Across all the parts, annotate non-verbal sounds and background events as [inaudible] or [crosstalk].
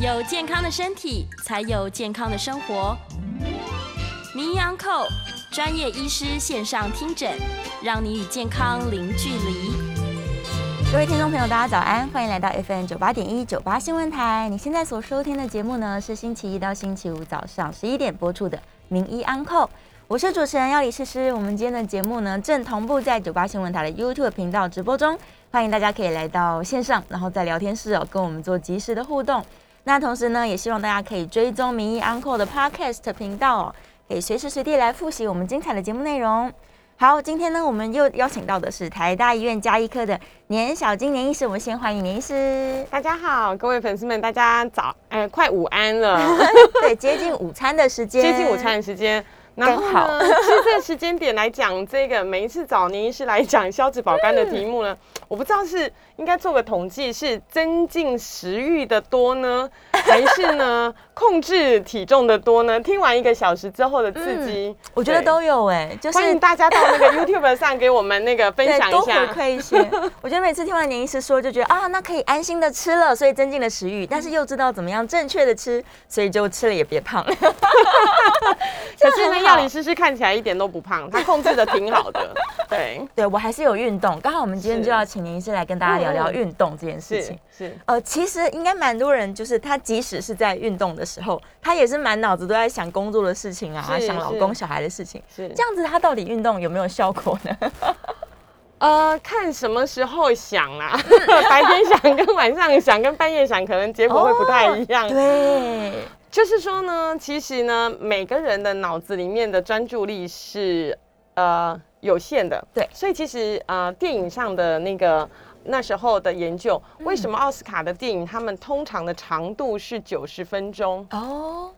有健康的身体，才有健康的生活。名医安扣专业医师线上听诊，让你与健康零距离。各位听众朋友，大家早安，欢迎来到 FM 九八点一九八新闻台。你现在所收听的节目呢，是星期一到星期五早上十一点播出的《名医安扣》，我是主持人要李诗诗。我们今天的节目呢，正同步在九八新闻台的 YouTube 频道直播中，欢迎大家可以来到线上，然后在聊天室哦，跟我们做及时的互动。那同时呢，也希望大家可以追踪名医 Uncle 的 Podcast 频道哦，可以随时随地来复习我们精彩的节目内容。好，今天呢，我们又邀请到的是台大医院加医科的年小金年医师，我们先欢迎年医师。大家好，各位粉丝们，大家早，哎，快午安了，[laughs] 对，接近午餐的时间，接近午餐的时间。刚好，其实这个时间点来讲，这个每一次找年医师来讲消脂保肝的题目呢，[laughs] 我不知道是应该做个统计，是增进食欲的多呢，还是呢 [laughs] 控制体重的多呢？听完一个小时之后的刺激，我觉得都有哎，就是欢迎大家到那个 YouTube [laughs] 上给我们那个分享一下，多回馈一些。[laughs] 我觉得每次听完年医师说，就觉得啊，那可以安心的吃了，所以增进了食欲，但是又知道怎么样正确的吃，所以就吃了也别胖。可是那，药理师是看起来一点都不胖，他控制的挺好的。对，对我还是有运动。刚好我们今天就要请林医师来跟大家聊聊运动这件事情。是，呃，其实应该蛮多人，就是他即使是在运动的时候，他也是满脑子都在想工作的事情啊，想老公小孩的事情。是这样子，他到底运动有没有效果呢？[laughs] 呃，看什么时候想啦，[laughs] 白天想跟晚上想跟半夜想，可能结果会不太一样。对。[laughs] 就是说呢，其实呢，每个人的脑子里面的专注力是呃有限的，对。所以其实呃，电影上的那个那时候的研究，为什么奥斯卡的电影他们通常的长度是九十分钟？哦，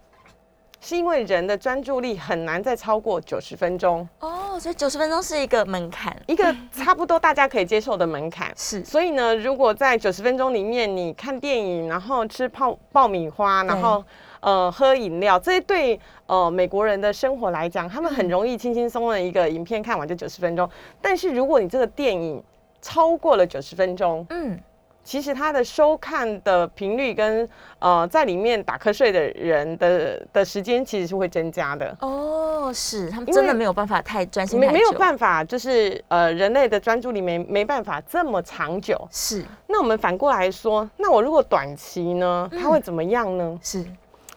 是因为人的专注力很难再超过九十分钟。哦，所以九十分钟是一个门槛，一个差不多大家可以接受的门槛。是。所以呢，如果在九十分钟里面，你看电影，然后吃泡爆米花，然后。呃，喝饮料，这对呃美国人的生活来讲，他们很容易轻轻松松的一个影片看完就九十分钟。但是如果你这个电影超过了九十分钟，嗯，其实它的收看的频率跟呃在里面打瞌睡的人的的时间其实是会增加的。哦，是他们真的没有办法太专心，没没有办法，就是呃人类的专注力没没办法这么长久。是，那我们反过来说，那我如果短期呢，它会怎么样呢？是。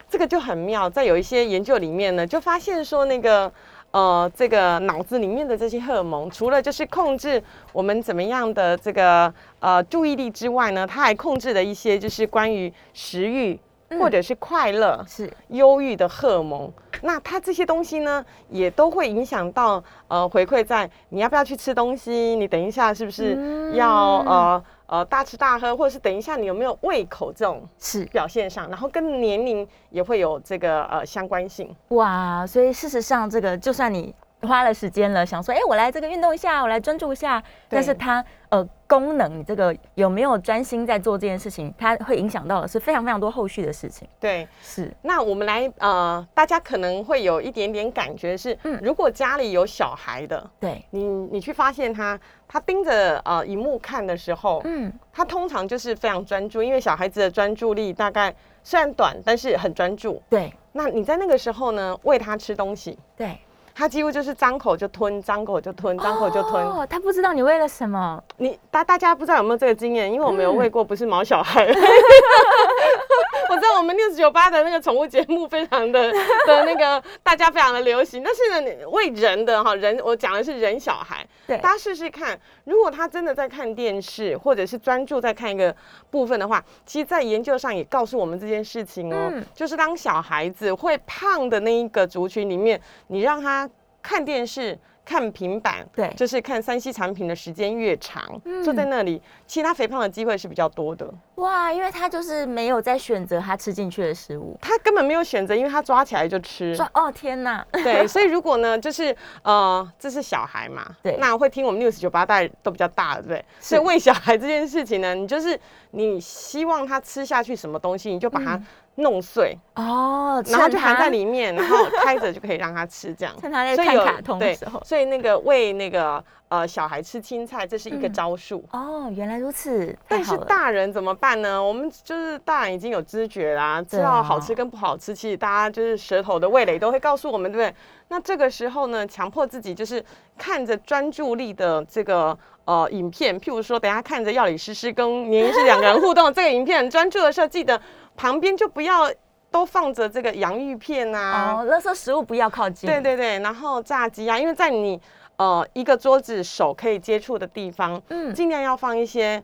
这个就很妙，在有一些研究里面呢，就发现说那个呃，这个脑子里面的这些荷尔蒙，除了就是控制我们怎么样的这个呃注意力之外呢，它还控制了一些就是关于食欲或者是快乐、是忧郁的荷尔蒙。那它这些东西呢，也都会影响到呃回馈在你要不要去吃东西，你等一下是不是要呃。呃，大吃大喝，或者是等一下你有没有胃口这种是表现上，然后跟年龄也会有这个呃相关性。哇，所以事实上这个就算你。花了时间了，想说，哎，我来这个运动一下，我来专注一下。但是它呃功能，你这个有没有专心在做这件事情，它会影响到的是非常非常多后续的事情。对，是。那我们来呃，大家可能会有一点点感觉是，嗯，如果家里有小孩的，对你，你去发现他，他盯着呃荧幕看的时候，嗯，他通常就是非常专注，因为小孩子的专注力大概虽然短，但是很专注。对。那你在那个时候呢，喂他吃东西。对。他几乎就是张口就吞，张口就吞，张口就吞。哦，他不知道你喂了什么。你大大家不知道有没有这个经验？因为我没有喂过，不是毛小孩。[laughs] 我知道我们六十九八的那个宠物节目非常的的那个大家非常的流行，但是呢，喂人的哈人，我讲的是人小孩。对，大家试试看，如果他真的在看电视，或者是专注在看一个部分的话，其实，在研究上也告诉我们这件事情哦，就是当小孩子会胖的那一个族群里面，你让他。看电视、看平板，对，就是看三 C 产品的时间越长，坐在那里，其他肥胖的机会是比较多的。哇，因为他就是没有在选择他吃进去的食物，他根本没有选择，因为他抓起来就吃。抓哦，天哪！对，[laughs] 所以如果呢，就是呃，这是小孩嘛，对，那会听我们六十九八代都比较大，对不对？所以喂小孩这件事情呢，你就是你希望他吃下去什么东西，你就把它。弄碎哦，然后就含在里面，然后 [laughs] 开着就可以让他吃这样。趁他在看卡通的时候，所以那个喂那个呃小孩吃青菜，这是一个嗯招数。哦，原来如此，但是。大人怎么办呢？我们就是大人已经有知觉啦，知道好吃跟不好吃，其实大家就是舌头的味蕾都会告诉我们，对不对？那这个时候呢，强迫自己就是看着专注力的这个呃影片，譬如说，等下看着药理诗诗跟年医师两个人互动 [laughs] 这个影片，很专注的时候，记得旁边就不要都放着这个洋芋片啊，哦，垃圾食物不要靠近。对对对，然后炸鸡啊，因为在你呃一个桌子手可以接触的地方，嗯，尽量要放一些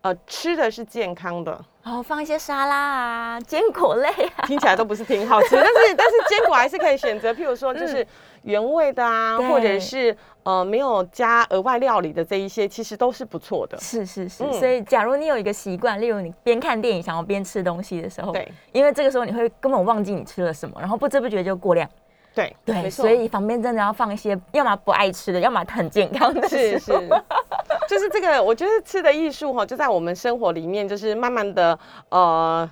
呃吃的是健康的，然后放一些沙拉啊、坚果类啊。听起来都不是挺好吃，但是但是坚果还是可以选择，譬如说就是原味的啊，或者是呃没有加额外料理的这一些，其实都是不错的。是是是，嗯所以假如你有一个习惯，例如你边看电影想要边吃东西的时候，对因为这个时候你会根本忘记你吃了什么，然后不知不觉就过量。对对，所以旁边真的要放一些，要么不爱吃的，要么很健康的是。是，就是这个，我觉得吃的艺术哈，就在我们生活里面，就是慢慢的呃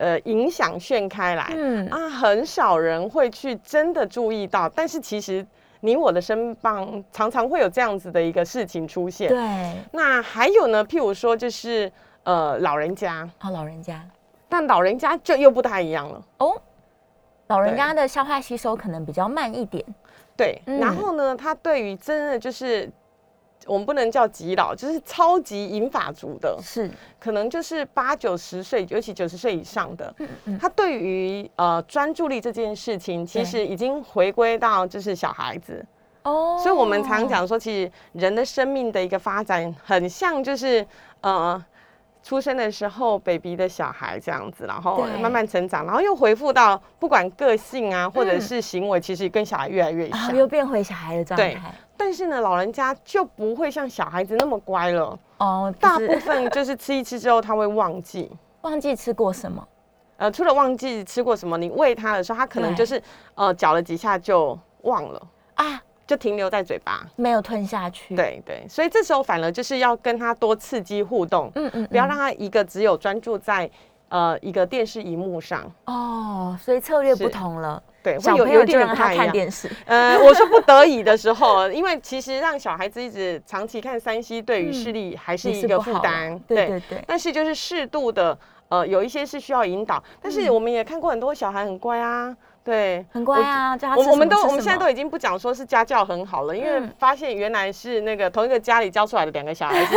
呃影响炫开来。嗯，啊，很少人会去真的注意到，但是其实你我的身旁常常会有这样子的一个事情出现。对，那还有呢，譬如说就是呃老人家，啊老人家但老人家就又不太一样了。哦，老人家的消化吸收可能比较慢一点。对，嗯然后呢，他对于真的就是我们不能叫极老，就是超级银发族的，是，可能就是八九十岁，尤其九十岁以上的，嗯他对于呃专注力这件事情，其对实已经回归到就是小孩子。哦，所以我们常讲说，其实人的生命的一个发展，很像就是呃。出生的时候，baby 的小孩这样子，然后慢慢成长，然后又回复到不管个性啊，或者嗯是行为，其实跟小孩越来越啊，像。又变回小孩的状对态。但是呢，老人家就不会像小孩子那么乖了，哦，大部分就是吃一吃之后他会忘记。忘记吃过什么。呃，除了忘记吃过什么，你喂他的时候，他可能就是呃嚼了几下就忘了，啊，就停留在嘴巴。没有吞下去。，对对，所以这时候反而就是要跟他多刺激互动，嗯嗯，嗯不要让他一个只有专注在呃一个电视荧幕上。哦，所以策略不同了。对，小会有有一朋友就让他点点不太一样。看电视。呃，我说不得已的时候，因为其实让小孩子一直长期看三 C，对于视力还是一个负担。对对对，但是就是适度的，呃，有一些是需要引导，但是嗯我们也看过很多小孩很乖啊，对，很乖啊，叫他我。们都我们现在都已经不讲说是家教很好了，因为嗯发现原来是那个同一个家里教出来的两个小孩是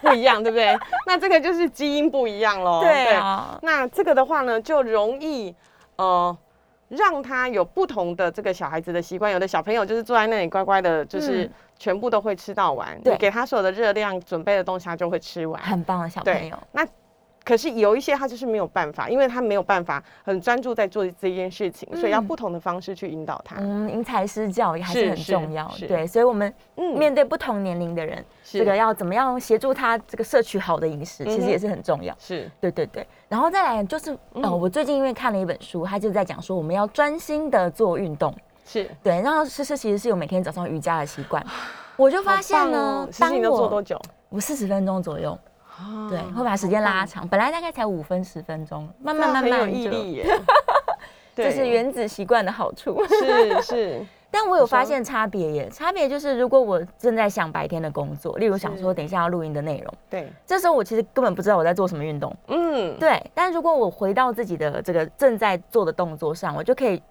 不一样，对不对？那这个就是基因不一样喽。对啊，那这个的话呢，就容易呃让他有不同的这个小孩子的习惯。有的小朋友就是坐在那里乖乖的，就是嗯全部都会吃到完，对你给他所有的热量准备的东西，他就会吃完。很棒的小朋友。，那可是有一些他就是没有办法，因为他没有办法很专注在做这件事情，所以要嗯不同的方式去引导他。嗯，因材施教也还是很重要。是对，所以我们嗯面对不同年龄的人，是这个要怎么样协助他这个摄取好的饮食，其实也是很重要。是对对对，然后再来就是，呃，嗯我最近因为看了一本书，他就在讲说我们要专心的做运动。是，对，然后诗诗其实是有每天早上瑜伽的习惯，我就发现呢，当你都做多我久？我四十分钟左右，对，啊会把时间拉长，本来大概才五分十分钟，慢慢慢慢就，毅力耶。[laughs] 这是原子习惯的好处。是是，[laughs] 但我有发现差别耶，差别就是如果我正在想白天的工作，例如想说等一下要录音的内容，对，这时候我其实根本不知道我在做什么运动。嗯，对，但如果我回到自己的这个正在做的动作上，我就可以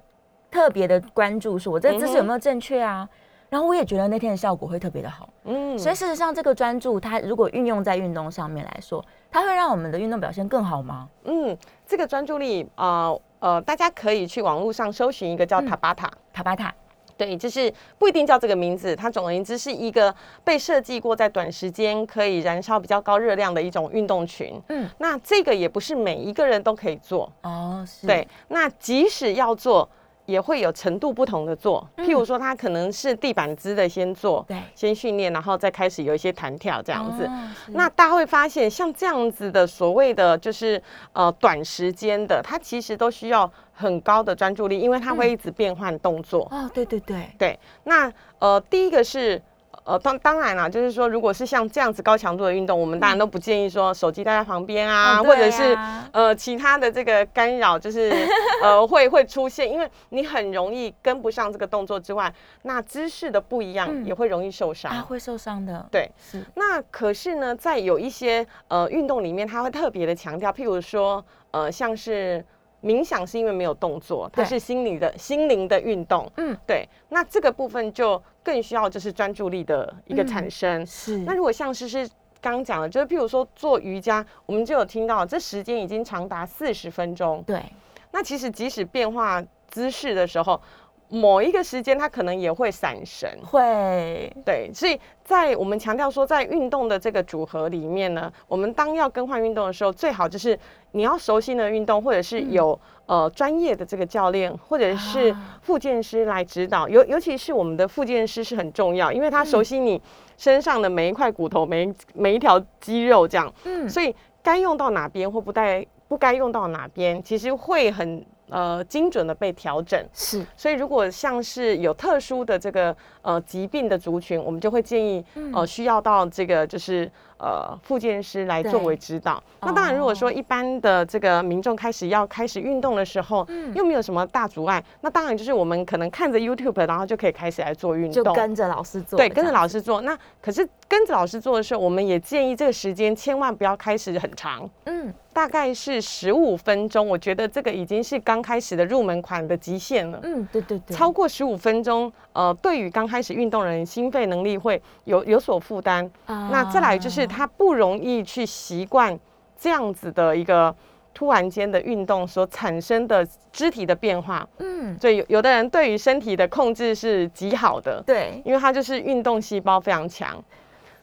特别的关注，说我这个姿势有没有正确啊？然后我也觉得那天的效果会特别的好。嗯所以事实上，这个专注它如果运用在运动上面来说，它会让我们的运动表现更好吗？嗯，这个专注力，呃呃，大家可以去网络上搜寻一个叫嗯塔巴塔。塔巴塔，对，就是不一定叫这个名字，它总而言之是一个被设计过在短时间可以燃烧比较高热量的一种运动群。嗯，那这个也不是每一个人都可以做，哦，是，对，那即使要做，也会有程度不同的做。譬如说，他可能是地板姿的先做，对，先训练，然后再开始有一些弹跳这样子。那大家会发现，像这样子的所谓的就是呃短时间的，它其实都需要很高的专注力，因为它会一直变换动作。哦，对对对，对，那呃第一个是。呃，当当然啦，就是说，如果是像这样子高强度的运动，我们当然都不建议说手机带在旁边啊，哦或者是呃其他的这个干扰，就是 [laughs] 呃会会出现，因为你很容易跟不上这个动作之外，那姿势的不一样嗯。也会容易受伤。啊，会受伤的。对，是，那可是呢，在有一些呃运动里面，它会特别的强调，譬如说，呃，像是冥想是因为没有动作，它是心理的心灵的运动，嗯，对。那这个部分就更需要就是专注力的一个产生。是。那如果像是是刚刚讲的，就是譬如说做瑜伽，我们就有听到这时间已经长达四十分钟。对，那其实即使变化姿势的时候，某一个时间它可能也会闪神。会，对，所以在我们强调说，在运动的这个组合里面呢，我们当要更换运动的时候，最好就是你要熟悉的运动，或者是有、呃专业的这个教练，或者是啊。复健师来指导。尤尤其是我们的复健师是很重要，因为他熟悉你身上的每一块骨头、每每一条肌肉这样，嗯，所以该用到哪边或不该不该用到哪边，其实会很呃精准的被调整。是，所以，如果像是有特殊的这个呃疾病的族群，我们就会建议呃需要到这个就是呃复健师来作为指导。那当然，如果说一般的这个民众开始要开始运动的时候，又没有什么大阻碍，那当然就是我们可能看着 YouTube，然后就可以开始来做运动。就跟着老师做，对，跟着老，师做。那可是跟着老师做的时候，我们也建议这个时间千万不要开始很长，嗯，大概是十五分钟。我觉得这个已经是刚开始的入门款的极限了。嗯，对对对，超过十五分钟，呃，对于刚开始运动人，心肺能力会有有所负担。啊那再来就是他不容易去习惯这样子的一个突然间的运动所产生的肢体的变化。嗯，所以有有的人对于身体的控制是极好的，对，因为他就是运动细胞非常强。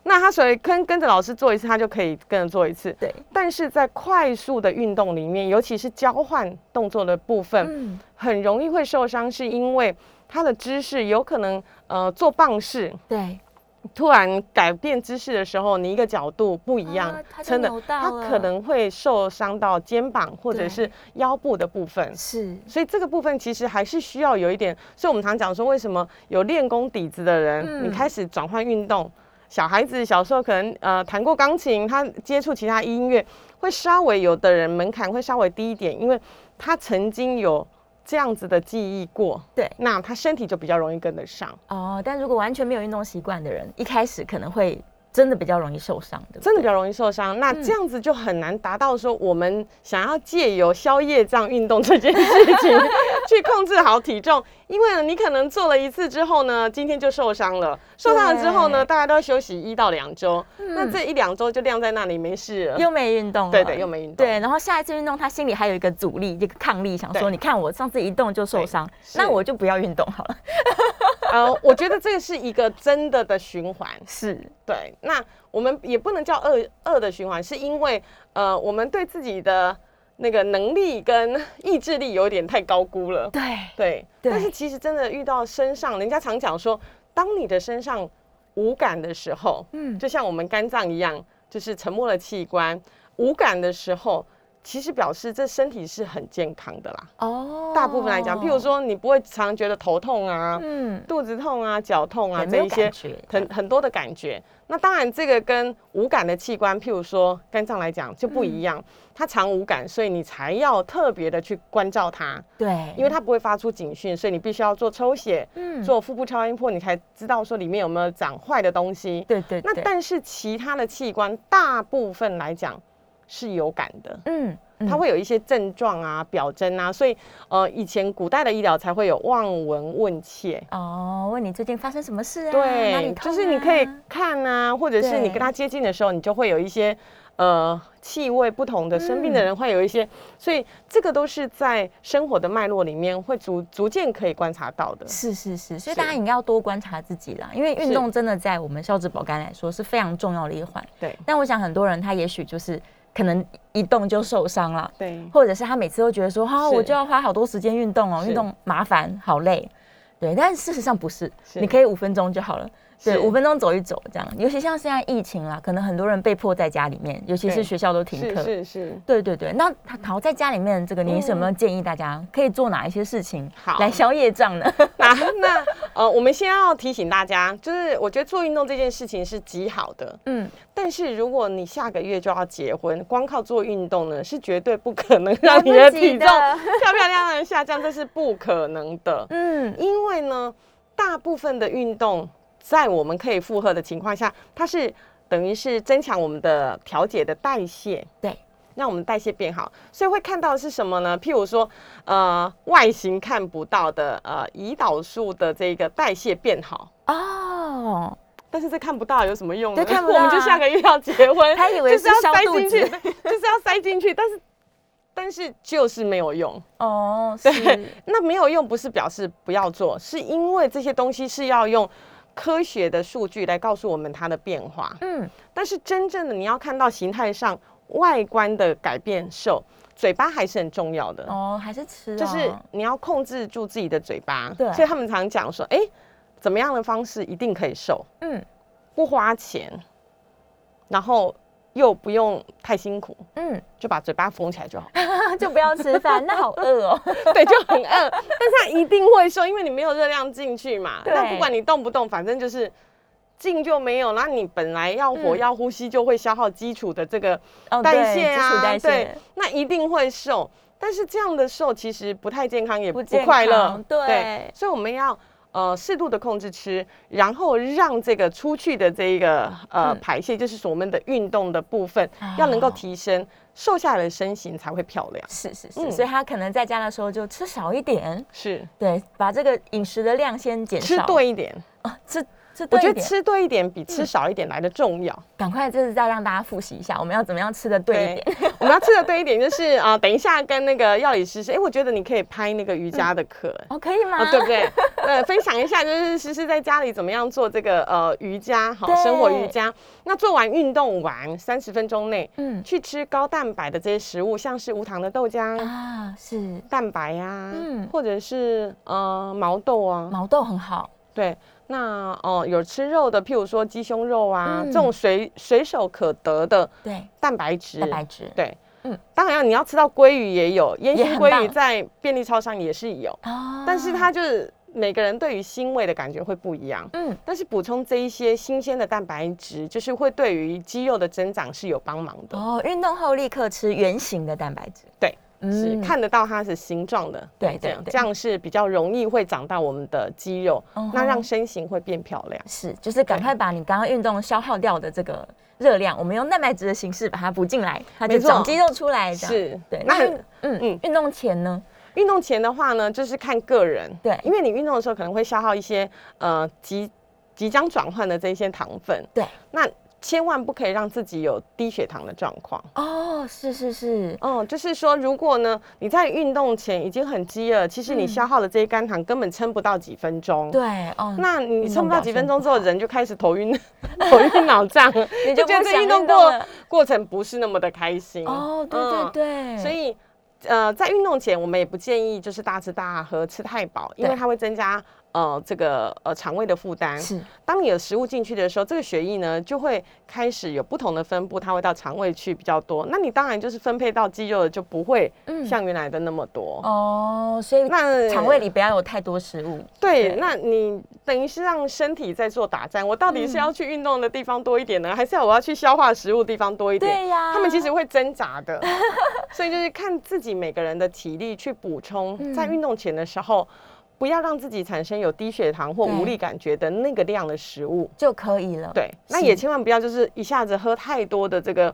那他所以跟跟着老师做一次，他就可以跟着做一次。对，但是在快速的运动里面，尤其是交换动作的部分，嗯，很容易会受伤，是因为他的姿势有可能呃做棒式，对，突然改变姿势的时候，你一个角度不一样啊它，就真的他可能会受伤到肩膀或者是腰部的部分。是，所以这个部分其实还是需要有一点，所以我们常讲说，为什么有练功底子的人，嗯。你开始转换运动，小孩子小时候可能呃弹过钢琴，他接触其他音乐会稍微有的人门槛会稍微低一点，因为他曾经有这样子的记忆过，对那他身体就比较容易跟得上。哦，但如果完全没有运动习惯的人，一开始可能会真的比较容易受伤，的？真的比较容易受伤，那嗯这样子就很难达到说我们想要借由宵夜这样运动这件事情 [laughs] 去控制好体重，因为呢，你可能做了一次之后呢，今天就受伤了，受伤了之后呢，大家都要休息一到两周，嗯那这一两周就晾在那里没事了。又没运动了，对对，又没运动。对，然后下一次运动，他心里还有一个阻力，一个抗力，想说，你看我上次一动就受伤，那我就不要运动好了。呃，我觉得这个是一个真的的循环。[laughs] 是，对，那我们也不能叫恶恶的循环，是因为呃，我们对自己的那个能力跟意志力有点太高估了。对，对，对。但是其实真的遇到身上，人家常讲说，当你的身上无感的时候，嗯，就像我们肝脏一样，就是沉默的器官，无感的时候，其实表示这身体是很健康的啦。哦，大部分来讲，譬如，说你不会常觉得头痛啊、嗯，肚子痛啊、脚痛啊这一些很很多的感觉。那当然，这个跟无感的器官，譬如说肝脏来讲就不一样，它常无感，所以你才要特别的去关照它。对，因为它不会发出警讯，所以你必须要做抽血、嗯做腹部超音波，你才知道说里面有没有长坏的东西。对对对，那但是其他的器官大部分来讲是有感的，嗯，嗯它会有一些症状啊、表征啊，所以呃，以前古代的医疗才会有望闻问切。哦，问你最近发生什么事啊？对，痛就是你可以啊看啊，或者是你跟他接近的时候，你就会有一些呃气味不同的生病的人会有一些，所以这个都是在生活的脉络里面会逐逐渐可以观察到的。是是是，所以大家应该要多观察自己啦，因为运动真的在我们消脂保肝来说是非常重要的一环。对但我想很多人他也许就是可能一动就受伤了，对。或者是他每次都觉得说，哈、是。我就要花好多时间运动哦，运动麻烦，好累。对，但事实上不是，是。你可以五分钟就好了。对，是。五分钟走一走这样。尤其像现在疫情啦，可能很多人被迫在家里面，尤其是对。学校都停是课。是是，对对对，那他逃在家里面，这个林医师有没有建议大家可以做哪一些事情好。来消业障呢？[laughs] 那那呃，我们先要提醒大家，就是我觉得做运动这件事情是极好的，嗯，但是如果你下个月就要结婚，光靠做运动呢，是绝对不可能来让你的 [laughs] 体重的漂漂亮亮的下降，这是不可能的。嗯，因为呢，大部分的运动在我们可以负荷的情况下，它是等于是增强我们的调节的代谢，对，让我们代谢变好。所以会看到的是什么呢？譬如说，呃，外形看不到的，呃，胰岛素的这个代谢变好。哦，但是这看不到有什么用呢？看不到啊 [laughs] 我们就下个月要结婚，他以为就是是要塞进去，[laughs] 就是要塞进去，但是但是就是没有用。哦，对，那没有用不是表示不要做，是因为这些东西是要用科学的数据来告诉我们它的变化。嗯，但是真正的你要看到形态上外观的改变瘦，嘴巴还是很重要的。哦，还是吃、哦，就是你要控制住自己的嘴巴。对所以他们常讲说，哎、怎么样的方式一定可以瘦，嗯不花钱，然后又不用太辛苦，嗯，就把嘴巴封起来就好。[laughs] 就不要吃饭，那好饿哦。[laughs] 对，就很饿，但是它一定会瘦，因为你没有热量进去嘛。对那不管你动不动，反正就是进就没有，那你本来要活、嗯要呼吸，就会消耗基础的这个哦，代对谢啊，基础代对谢，那一定会瘦。但是这样的瘦其实不太健康，也不不快乐康。对所以我们要。呃，适度的控制吃，然后让这个出去的这一个呃、嗯。排泄，就是我们的运动的部分，要能够哦提升，瘦下来的身形才会漂亮。是是是，嗯。所以他可能在家的时候就吃少一点，是。对，把这个饮食的量先减吃少，对一点，哦，吃吃我觉得吃对一点比吃少一点来的重要。赶快就是再让大家复习一下，我们要怎么样吃的对一点，我们要吃的对一点，就是啊、等一下跟那个药理师说，哎、我觉得你可以拍那个瑜伽的课。哦，可以吗？哦，对不对？呃，分享一下，就是诗诗在家里怎么样做这个呃瑜伽，好生活瑜伽。那做完运动完三十分钟内，嗯去吃高蛋白的这些食物，像是无糖的豆浆、啊，是蛋白呀、嗯或者是呃毛豆啊，毛豆很好，对。那哦、有吃肉的，譬如说鸡胸肉啊，嗯这种随随手可得的对，蛋白质，蛋白质，对，嗯嗯，当然你要吃到鲑鱼也有，烟熏鲑鱼在便利超商也是有，哦但是它就是每个人对于腥味的感觉会不一样。嗯但是补充这一些新鲜的蛋白质，就是会对于肌肉的增长是有帮忙的。哦，运动后立刻吃圆形的蛋白质，对，是嗯，看得到它是形状的，对这样这样是比较容易会长到我们的肌肉那让身形会变漂亮。是，就是赶快把你刚刚运动消耗掉的这个热量，我们用蛋白质的形式把它补进来，它就长肌肉出来，这样。是。对。那嗯嗯。运动前呢？运动前的话呢，就是看个人，对。因为你运动的时候可能会消耗一些呃即即将转换的这些糖分，对，那千万不可以让自己有低血糖的状况。哦，是是是，哦，就是说，如果呢你在运动前已经很饥饿，其实你嗯消耗的这些肝糖根本撑不到几分钟。对哦，那你运撑不到几分钟之后，人就开始头晕、[laughs] 头晕脑胀，[laughs] 你就觉得运动过过程不是那么的开心。哦，对对嗯对，所以，呃，在运动前，我们也不建议就是大吃大喝、吃太饱，因为它会增加呃这个呃肠胃的负担。是当你有食物进去的时候，这个血液呢就会开始有不同的分布，它会到肠胃去比较多。那你当然就是分配到肌肉的就不会嗯像原来的那么多。哦，所以那肠胃里不要有太多食物，对，对那你等于是让身体在做打战。我到底是嗯要去运动的地方多一点呢，还是要我要去消化食物的地方多一点？对呀他们其实会挣扎的，[laughs] 所以就是看自己每个人的体力去补充，嗯在运动前的时候，不要让自己产生有低血糖或对无力感觉的那个量的食物。就可以了。对，那也千万不要就是一下子喝太多的这个。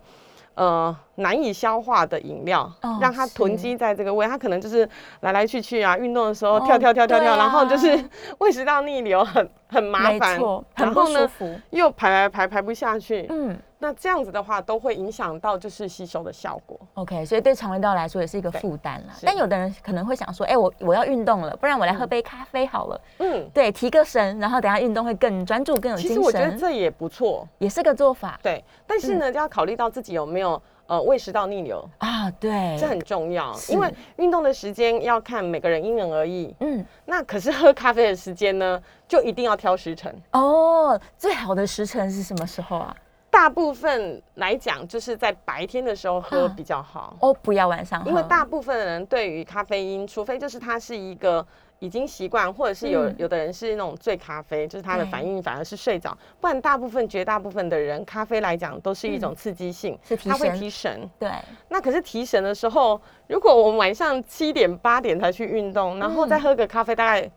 呃，难以消化的饮料，哦让它囤是积在这个胃，它可能就是来来去去啊，运动的时候哦跳跳跳跳跳，对然后就是啊 [laughs] 胃食道逆流，很很麻没烦，，很不然后呢舒服。又排排排排不下去，嗯那这样子的话都会影响到就是吸收的效果。，OK，所以对肠胃道来说也是一个对负担啦。但有的人可能会想说，哎，我我要运动了，不然我来喝杯咖啡好了，嗯，对，提个神，然后等下运动会更专注、更有精神其实我觉得神，这也不错，也是个做法。对。但是呢，就要考虑到自己有没有呃胃食道逆流，啊，对，这很重要，因为运动的时间要看每个人因人而异。嗯那可是喝咖啡的时间呢，就一定要挑时辰。哦，最好的时辰是什么时候啊？大部分来讲，就是在白天的时候喝嗯比较好，哦，不要晚上喝，因为大部分的人对于咖啡因，除非就是它是一个已经习惯，或者是有、嗯。有的人是那种醉咖啡，就是他的反应反而是睡着，不然大部分绝大部分的人，咖啡来讲都是一种刺激性，嗯是提它会提神。对，那可是提神的时候，如果我们晚上七点八点才去运动，然后再喝个咖啡，大概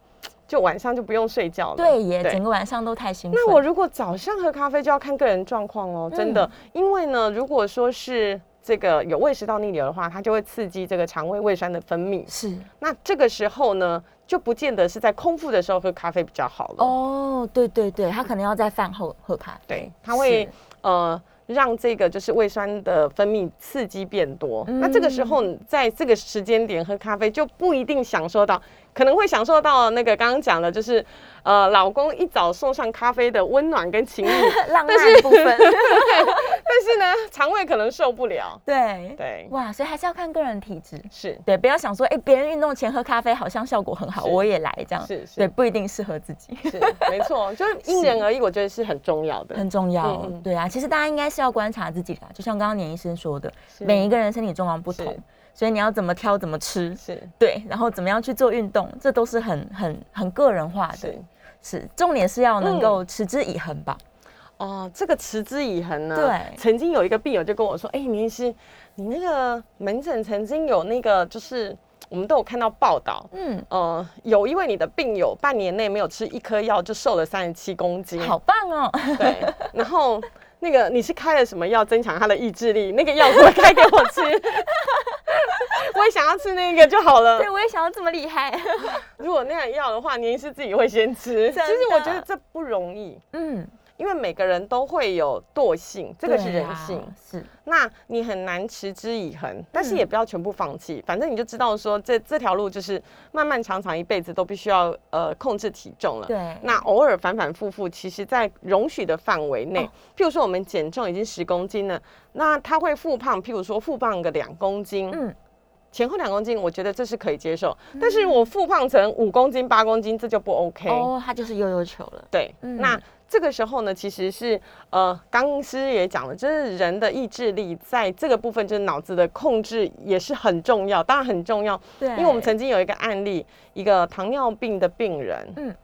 就晚上就不用睡觉了。对耶，整个晚上都太辛苦。那我如果早上喝咖啡，就要看个人状况哦，真的，因为呢，如果说是这个有胃食道逆流的话，它就会刺激这个肠胃胃酸的分泌。是那这个时候呢，就不见得是在空腹的时候喝咖啡比较好了。哦，对对对，它可能要在饭后喝咖啡。对，它会呃让这个就是胃酸的分泌刺激变多。嗯那这个时候你在这个时间点喝咖啡就不一定享受到，可能会享受到那个刚刚讲的，就是呃老公一早送上咖啡的温暖跟情谊，[laughs] 浪漫的部分，但是呢肠胃可能受不了。对。对，哇，所以还是要看个人体质。是。对，不要想说，哎，别人运动前喝咖啡好像效果很好，我也来这样。是是。对，不一定适合自己，是，没错，就是因人而异，我觉得是很重要的。很重要对啊，其实大家应该是要观察自己的，就像刚刚年医生说的，是。每一个人身体状况不同。是，所以你要怎么挑，怎么吃，是对，然后怎么样去做运动，这都是很很很个人化的是。是，重点是要能嗯够持之以恒吧。哦，这个持之以恒呢？对曾经有一个病友就跟我说：“哎、林医师，你那个门诊曾经有那个，就是我们都有看到报道，嗯，呃，有一位你的病友半年内没有吃一颗药就瘦了三十七公斤，好棒哦。对，然后那个你是开了什么药增强他的意志力？那个药怎么开给我吃？[laughs] [laughs] 我也想要吃那个就好了。对，我也想要这么厉害。[laughs] 如果那样要的话，您是自己会先吃。其实我觉得这不容易，嗯，因为每个人都会有惰性，这个是人性。是那你很难持之以恒，但是嗯也不要全部放弃。反正你就知道说这这条路就是漫漫长长一辈子都必须要呃控制体重了。对那偶尔反反复复，其实在容许的范围内，哦譬如说我们减重已经十公斤了，那他会复胖，譬如说复胖个两公斤，嗯前后两公斤，我觉得这是可以接受。但是我复胖成五公斤、八公斤，这就不 OK。哦，它就是悠悠球了。对，嗯那这个时候呢，其实是呃，刚师也讲了，就是人的意志力在这个部分，就是脑子的控制也是很重要，当然很重要。对，因为我们曾经有一个案例，一个糖尿病的病人，嗯嗯，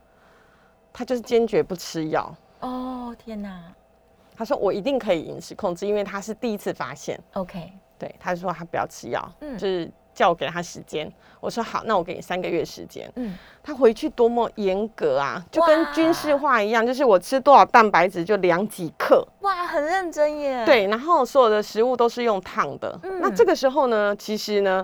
他就是坚决不吃药。哦天哪他说我一定可以饮食控制，因为他是第一次发现。，OK，对，他就说他不要吃药，嗯就是叫我给他时间。我说好，那我给你三个月时间。嗯，他回去多么严格啊，就跟军事化一样，就是我吃多少蛋白质就量几克。哇，很认真耶。，对，然后所有的食物都是用烫的。嗯那这个时候呢，其实呢，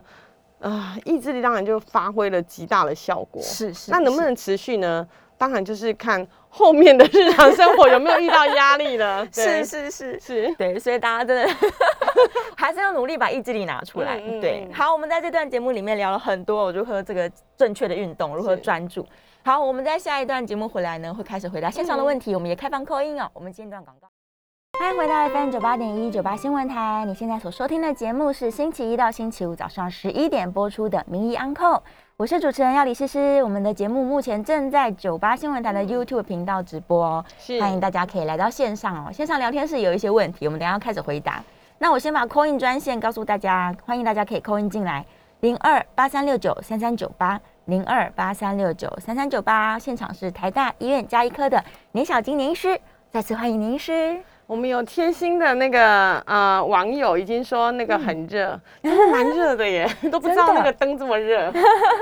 啊、意志力当然就发挥了极大的效果。是是。那能不能持续呢？当然就是看后面的日常生活有没有遇到压力了。[laughs] 是是是是，对，所以大家真的 [laughs] 还是要努力把意志力拿出来。嗯嗯对，嗯好，我们在这段节目里面聊了很多如何这个正确的运动，如何是专注。好，我们在下一段节目回来呢，会开始回答线上的问题，我们也开放扣音哦。我们间段广告。欢迎回到 FM 九八点一九八新闻台，你现在所收听的节目是星期一到星期五早上十一点播出的《名医安扣》，我是主持人要李诗诗。我们的节目目前正在九八新闻台的 YouTube 频道直播哦。是欢迎大家可以来到线上哦。线上聊天室有一些问题，我们等下要开始回答。那我先把 call in 专线告诉大家，欢迎大家可以 call in 进来，零二八三六九三三九八，零二八三六九三三九八。现场是台大医院加医科的年小金年医师，再次欢迎年医师。我们有贴心的那个呃网友已经说那个很热，真的蛮热的耶，[laughs] 都不知道那个灯这么热，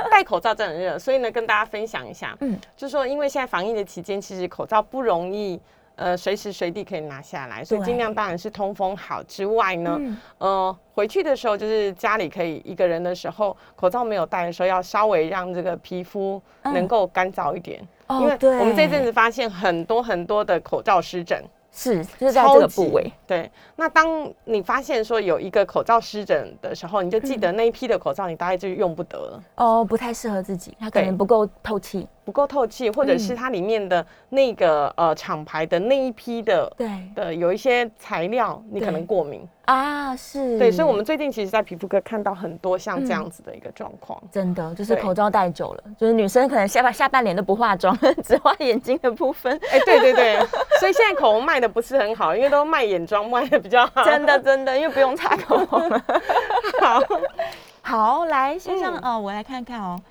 戴口罩真的很热，所以呢跟大家分享一下，嗯。嗯，就说因为现在防疫的期间，其实口罩不容易。呃，随时随地可以拿下来，所以对。尽量当然是通风好之外呢，嗯。呃，回去的时候就是家里可以一个人的时候，口罩没有戴的时候，要稍微让这个皮肤嗯。能够干燥一点，哦因为对我们这阵子发现很多很多的口罩湿疹，是就是在这个部位，。对，那当你发现说有一个口罩湿疹的时候，你就记嗯。得那一批的口罩你大概就用不得了，哦，不太适合自己，它可能不够透气。不够透气，或者嗯。是它里面的那个呃厂牌的那一批的对。的有一些材料你可能过敏，啊，是，对，所以我们最近其实，在皮肤科看到很多像这样子的一个状况。真的就是口罩戴久了，就是女生可能下半下半脸都不化妆，[laughs] 只画眼睛的部分。哎、对对对，所以现在口红卖的不是很好，因为都卖眼妆卖的比较好。真的真的，因为不用擦口红了。[laughs] 好，好，来线上、嗯哦，我来看看哦。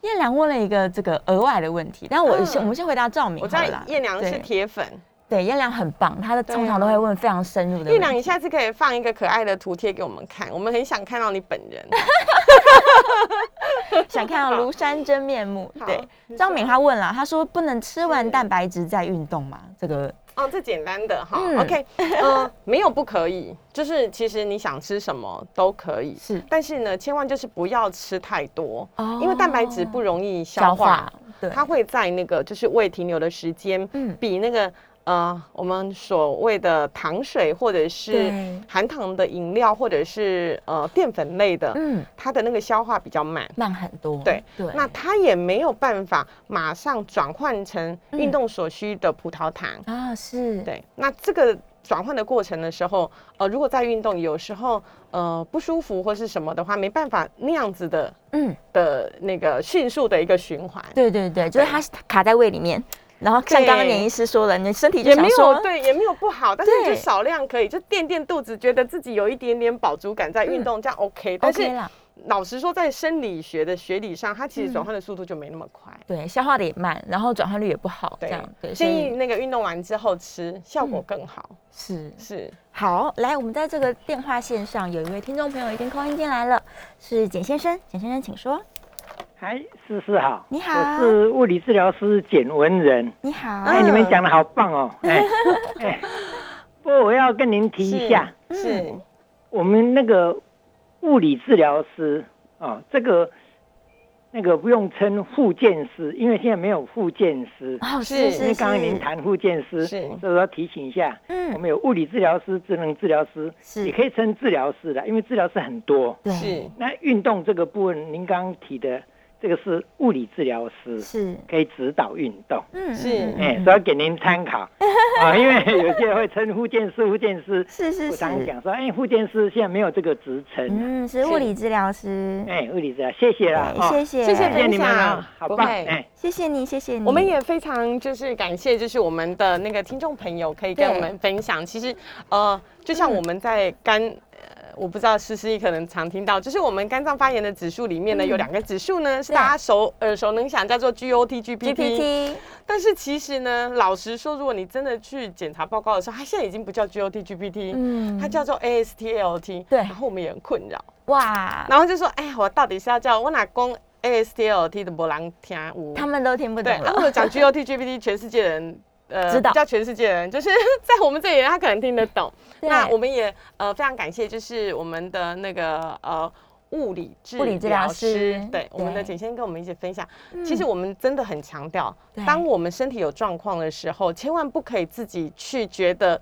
燕良问了一个这个额外的问题，但我先、嗯我们先回答赵明我知道。燕良是对铁粉，对燕良很棒，他的通常都会问非常深入的。燕良，你下次可以放一个可爱的图贴给我们看，我们很想看到你本人。[laughs] 想看到庐山真面目。好对张敏他问了，他说不能吃完蛋白质再运动吗？这个哦，这简单的哈、嗯 o k 呃，没有不可以，就是其实你想吃什么都可以，是但是呢，千万就是不要吃太多，哦因为蛋白质不容易消消化，化，对，它会在那个就是胃停留的时间，嗯比那个呃我们所谓的糖水或者是含糖的饮料或者是呃淀粉类的，嗯。它的那个消化比较慢。慢很多。对。对，那它也没有办法马上转换成运动所需的葡萄糖，啊是，对，那这个转换的过程的时候，呃，如果在运动有时候呃不舒服或是什么的话，没办法那样子的嗯，的那个迅速的一个循环，对对对，就是它卡在胃里面，然后像刚刚对年医师说了，你身体就也没有，对，也没有不好，但是你就少量可以，就垫垫肚子，觉得自己有一点点饱足感，在运动、这样 OK。但 OK 是啦，老实说，在生理学的学理上，它其实嗯转换的速度就没那么快。对，消化的也慢，然后转换率也不好，这对样建议以那个运动完之后吃，效果更好。是。是，好，来，我们在这个电话线上有一位听众朋友已经扣音进来了，是简先生，简先生请说。哎，思思好，你好。我是物理治疗师简文仁。你好，哎，你们讲的好棒哦，哎哎，不过我要跟您提一下，是，我们那个物理治疗师啊，这个那个不用称复健师，因为现在没有复健师。哦，是因为刚刚您是，谈复健师，是。所以我要提醒一下，嗯。我嗯，们有物理治疗师、智能治疗师，是。也可以称治疗师的，因为治疗师很多。对，是，那运动这个部分，您刚刚提的这个是物理治疗师，是，可以指导运动。嗯，是。嗯哎、所以要给您参考。[laughs] 啊，因为有些人会称护健师、护健师，是是我常是，讲说，哎、护健师现在没有这个职称，嗯，是物理治疗师，哎、物理治疗，谢谢啦，对谢谢。谢谢谢谢你们分享啊，好棒，哎、谢谢你，谢谢你，我们也非常就是感谢，就是我们的那个听众朋友可以跟我们分享。其实，呃，就像我们在肝，呃，我不知道诗诗你可能常听到，就是我们肝脏发炎的指数里面呢，有两个指数呢是大家熟耳熟能详，叫做 GOT、GPT。但是其实呢，老实说，如果你真的去检查报告的时候，它现在已经不叫 GOT、GPT，嗯它叫做 AST-ALT。对然后我们也很困扰，哇，然后就说，哎呀，我到底是要叫我哪公 AST-ALT 的波浪听有他们都听不，懂了，啊或者讲 GOT、GPT，全世界人。呃知道。叫全世界人，就是 [laughs] 在我们这里，他可能听得懂。那我们也呃非常感谢，就是我们的那个呃物理治物理治疗师。对我们的对简先跟我们一起分享。嗯。其实我们真的很强调对，当我们身体有状况的时候，千万不可以自己去觉得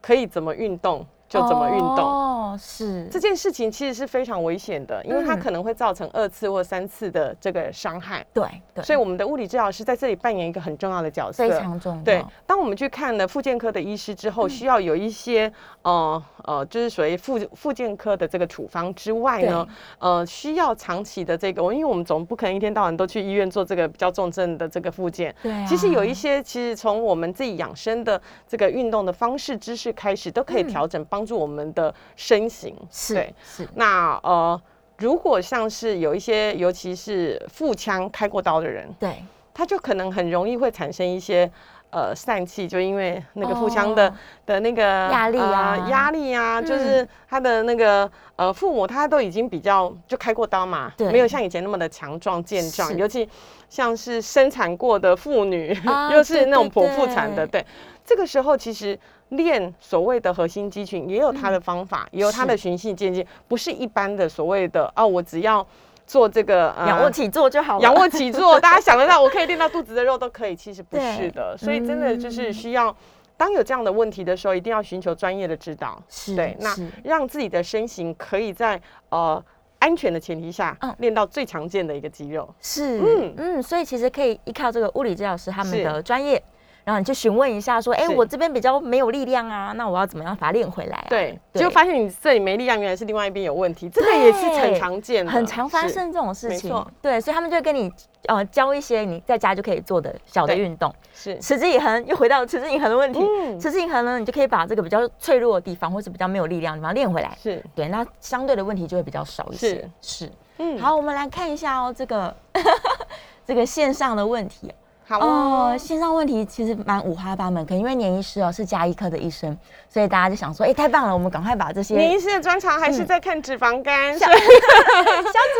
可以怎么运动就怎么运动。哦，是，这件事情其实是非常危险的，因为它嗯可能会造成二次或三次的这个伤害。对对，所以我们的物理治疗师在这里扮演一个很重要的角色。非常重要，对，当我们去看了复健科的医师之嗯后，需要有一些呃呃，就是属于复复健科的这个处方之外呢，呃，需要长期的这个，因为我们总不可能一天到晚都去医院做这个比较重症的这个复健。对啊，其实有一些，其实从我们自己养生的这个运动的方式、知识开始，都可以嗯调整，帮助我们的身形。是对，是，那呃，如果像是有一些，尤其是腹腔开过刀的人，对，他就可能很容易会产生一些呃疝气，就因为那个腹腔的、哦。的那个压力啊。呃压力啊，嗯。就是他的那个呃父母他都已经比较就开过刀嘛，对。没有像以前那么的强壮健壮，尤其像是生产过的妇女，啊 [laughs] 又是那种剖腹产的，对，这个时候其实。练所谓的核心肌群也有它的方法，也有它的循序渐进，不是一般的所谓的哦，我只要做这个呃仰卧起坐就好了，仰卧起坐，[laughs] 大家想得到，我可以练到肚子的肉都可以，其实不是的。所以真的就是嗯。需要，当有这样的问题的时候，一定要寻求专业的指导。是，对，那让自己的身形可以在呃安全的前提下嗯，练到最常见的一个肌肉。是，嗯。嗯所以其实可以依靠这个物理治疗师他们的专业，然后你去询问一下说，哎，是我这边比较没有力量啊，那我要怎么样把它练回来啊？对，结果发现你这里没力量，原来是另外一边有问题，这个也是很常见的，很常发生这种事情。对，所以他们就会跟你呃教一些你在家就可以做的小的对运动。是持之以恒，又回到持之以恒的问题。嗯持之以恒呢，你就可以把这个比较脆弱的地方，或是比较没有力量的地方练回来。是，对，那相对的问题就会比较少一些。是，嗯，好，我们来看一下哦，这个 [laughs] 这个线上的问题好哦，哦，线上问题其实蛮五花八门，可能因为年医师哦是加医科的医生，所以大家就想说，哎，太棒了，我们赶快把这些年医师的专长还是在看脂肪肝，小 [laughs] 脂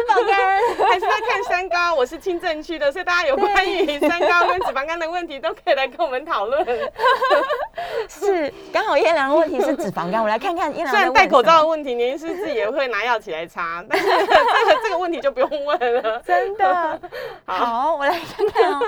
肪肝。[laughs] 还是在看三高。我是清正区的，所以大家有关于三高跟脂肪肝的问题，都可以来跟我们讨论。[laughs] 是，刚好燕良的问题是脂肪肝，我来看看燕良虽然戴口罩的问题，年医师自己也会拿药起来擦，但是这个这个问题就不用问了。真的好好，我来看看哦。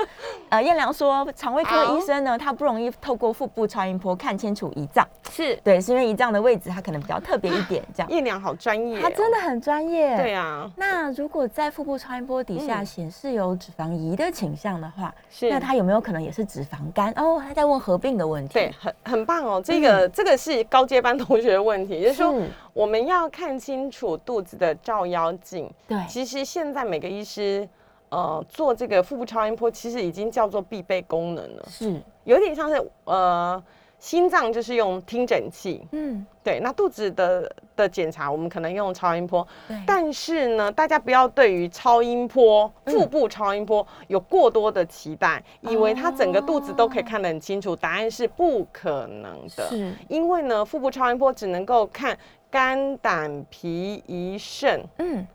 呃，燕良说，肠胃科好医生呢，他不容易透过腹部超音波看清楚胰脏，是对，是因为胰脏的位置它可能比较特别一点，这样。[gasps] 燕良好专业、他真的。很专业。对。啊，那如果在腹部超音波底下嗯显示有脂肪移的倾向的话，是那他有没有可能也是脂肪肝？哦，他在问合并的问题。对，很很棒哦。这个、这个是高阶班同学的问题，就是说是我们要看清楚肚子的照妖镜。对，其实现在每个医师，呃，做这个腹部超音波，其实已经叫做必备功能了，是，有点像是呃，心脏就是用听诊器，嗯，对，那肚子的的检查我们可能用超音波，对，但是呢，大家不要对于超音波、嗯。腹部超音波有过多的期待，以为它整个肚子都可以哦看得很清楚，答案是不可能的。是，因为呢，腹部超音波只能够看肝、胆、脾、胰、肾嗯，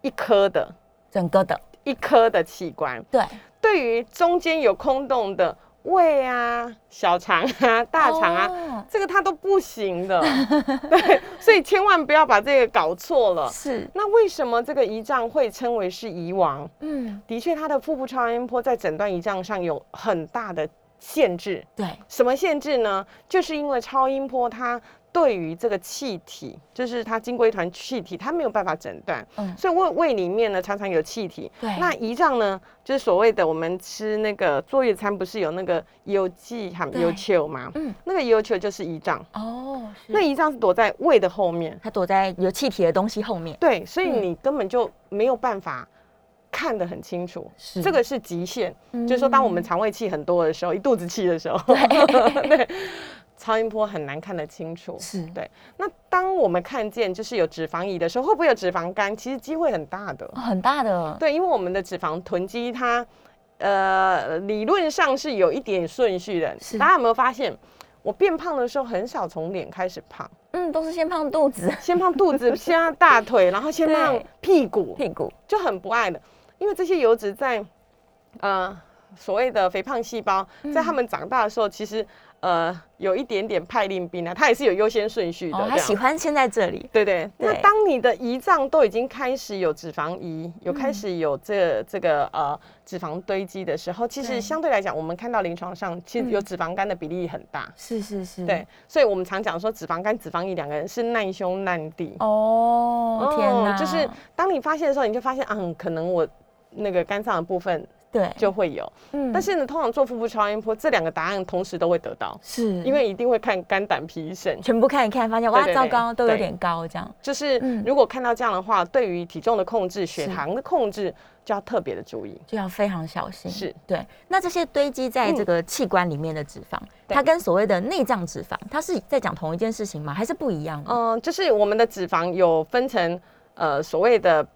一颗的整个的，一颗的器官，对，对于中间有空洞的胃啊、小肠啊、大肠啊。哦这个它都不行的，[laughs] 对，所以千万不要把这个搞错了。是，那为什么这个胰脏会称为是胰王？嗯，的确，它的腹部超音波在诊断胰脏上有很大的限制。对，什么限制呢？就是因为超音波它对于这个气体，就是它经过一团气体，它没有办法诊断。嗯所以胃胃里面呢常常有气体。对那胰脏呢，就是所谓的我们吃那个坐月餐不是有那个油剂含对油球吗？嗯，那个油球就是胰脏。哦，是那胰脏是躲在胃的后面。它躲在有气体的东西后面。对，所以嗯你根本就没有办法看得很清楚，是这个是极限。嗯就是说，当我们肠胃气很多的时候，一肚子气的时候，对，[laughs] 超音波很难看得清楚。是对。那当我们看见就是有脂肪移的时候，会不会有脂肪肝？其实机会很大的。哦很大的，对，因为我们的脂肪囤积它，呃，理论上是有一点顺序的是。大家有没有发现，我变胖的时候很少从脸开始胖，嗯，都是先胖肚子、先胖肚子，[laughs] 先胖大腿，然后先胖屁股，屁股，就很不爱的，因为这些油脂在呃所谓的肥胖细胞，嗯在他们长大的时候，其实呃有一点点派令兵啊，它也是有优先顺序的。哦，他喜欢先在这里，对对，那当你的胰脏都已经开始有脂肪胰，有嗯开始有这这个呃脂肪堆积的时候，其实相对来讲，我们看到临床上其实有嗯脂肪肝的比例很大。是是是，对，所以我们常讲说脂肪肝、脂肪胰两个人是难兄难弟。哦，天哪，就是当你发现的时候，你就发现，嗯，可能我那个肝脏的部分对，就会有，嗯但是呢，通常做腹部超音波，这两个答案同时都会得到，是因为一定会看肝胆脾肾。全部看一看，发现哇，糟糕，都有对点高，这样就是嗯如果看到这样的话，对于体重的控制、血糖的控制，就要特别的注意。就要非常小心。是对。那这些堆积在这个器官里面的脂肪，对它跟所谓的内脏脂肪，它是在讲同一件事情吗？还是不一样的？嗯、就是我们的脂肪有分成呃所谓的。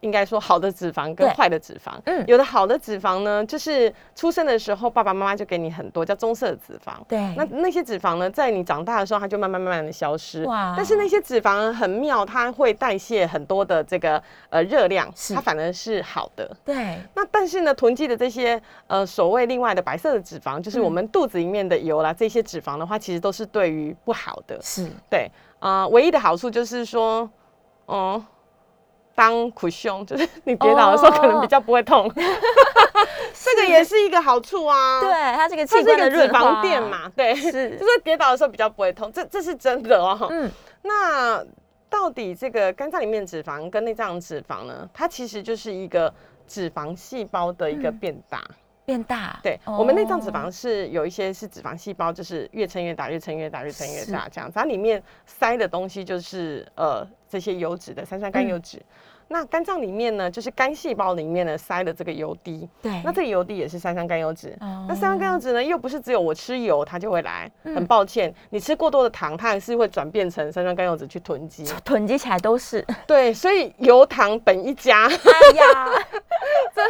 应该说好的脂肪跟对。坏的脂肪，嗯。有的好的脂肪呢，就是出生的时候爸爸妈妈就给你很多叫棕色的脂肪，对，那那些脂肪呢，在你长大的时候，它就慢慢慢慢的消失。哇。但是那些脂肪很妙，它会代谢很多的这个呃热量，是。它反而是好的。对，那但是呢，囤积的这些呃所谓另外的白色的脂肪，就是我们肚子里面的油啦，这些脂肪的话，其实都是对于不好的。是。对，啊、唯一的好处就是说，嗯。当苦胸，就是你跌倒的时候可能比较不会痛，[laughs] 这个也是一个好处啊。对，它这个它是一器官的个脂肪垫，嘛，对，是 [laughs] 就是跌倒的时候比较不会痛，这这是真的哦。嗯，那到底这个肝脏里面脂肪跟内脏脂肪呢？它其实就是一个脂肪细胞的一个变大。变大。对，哦我们内脏脂肪是有一些是脂肪细胞，就是越撑越大，越撑越大，越撑越大这样子。它里面塞的东西就是呃这些油脂的三酸甘油脂。嗯那肝脏里面呢，就是肝细胞里面呢塞的这个油滴。对，那这个油滴也是三酸甘油脂。哦那三酸甘油脂呢，又不是只有我吃油它就会来。嗯很抱歉，你吃过多的糖，它还是会转变成三酸甘油脂去囤积。囤积起来都是。对，所以油糖本一家。哎呀，[laughs] 这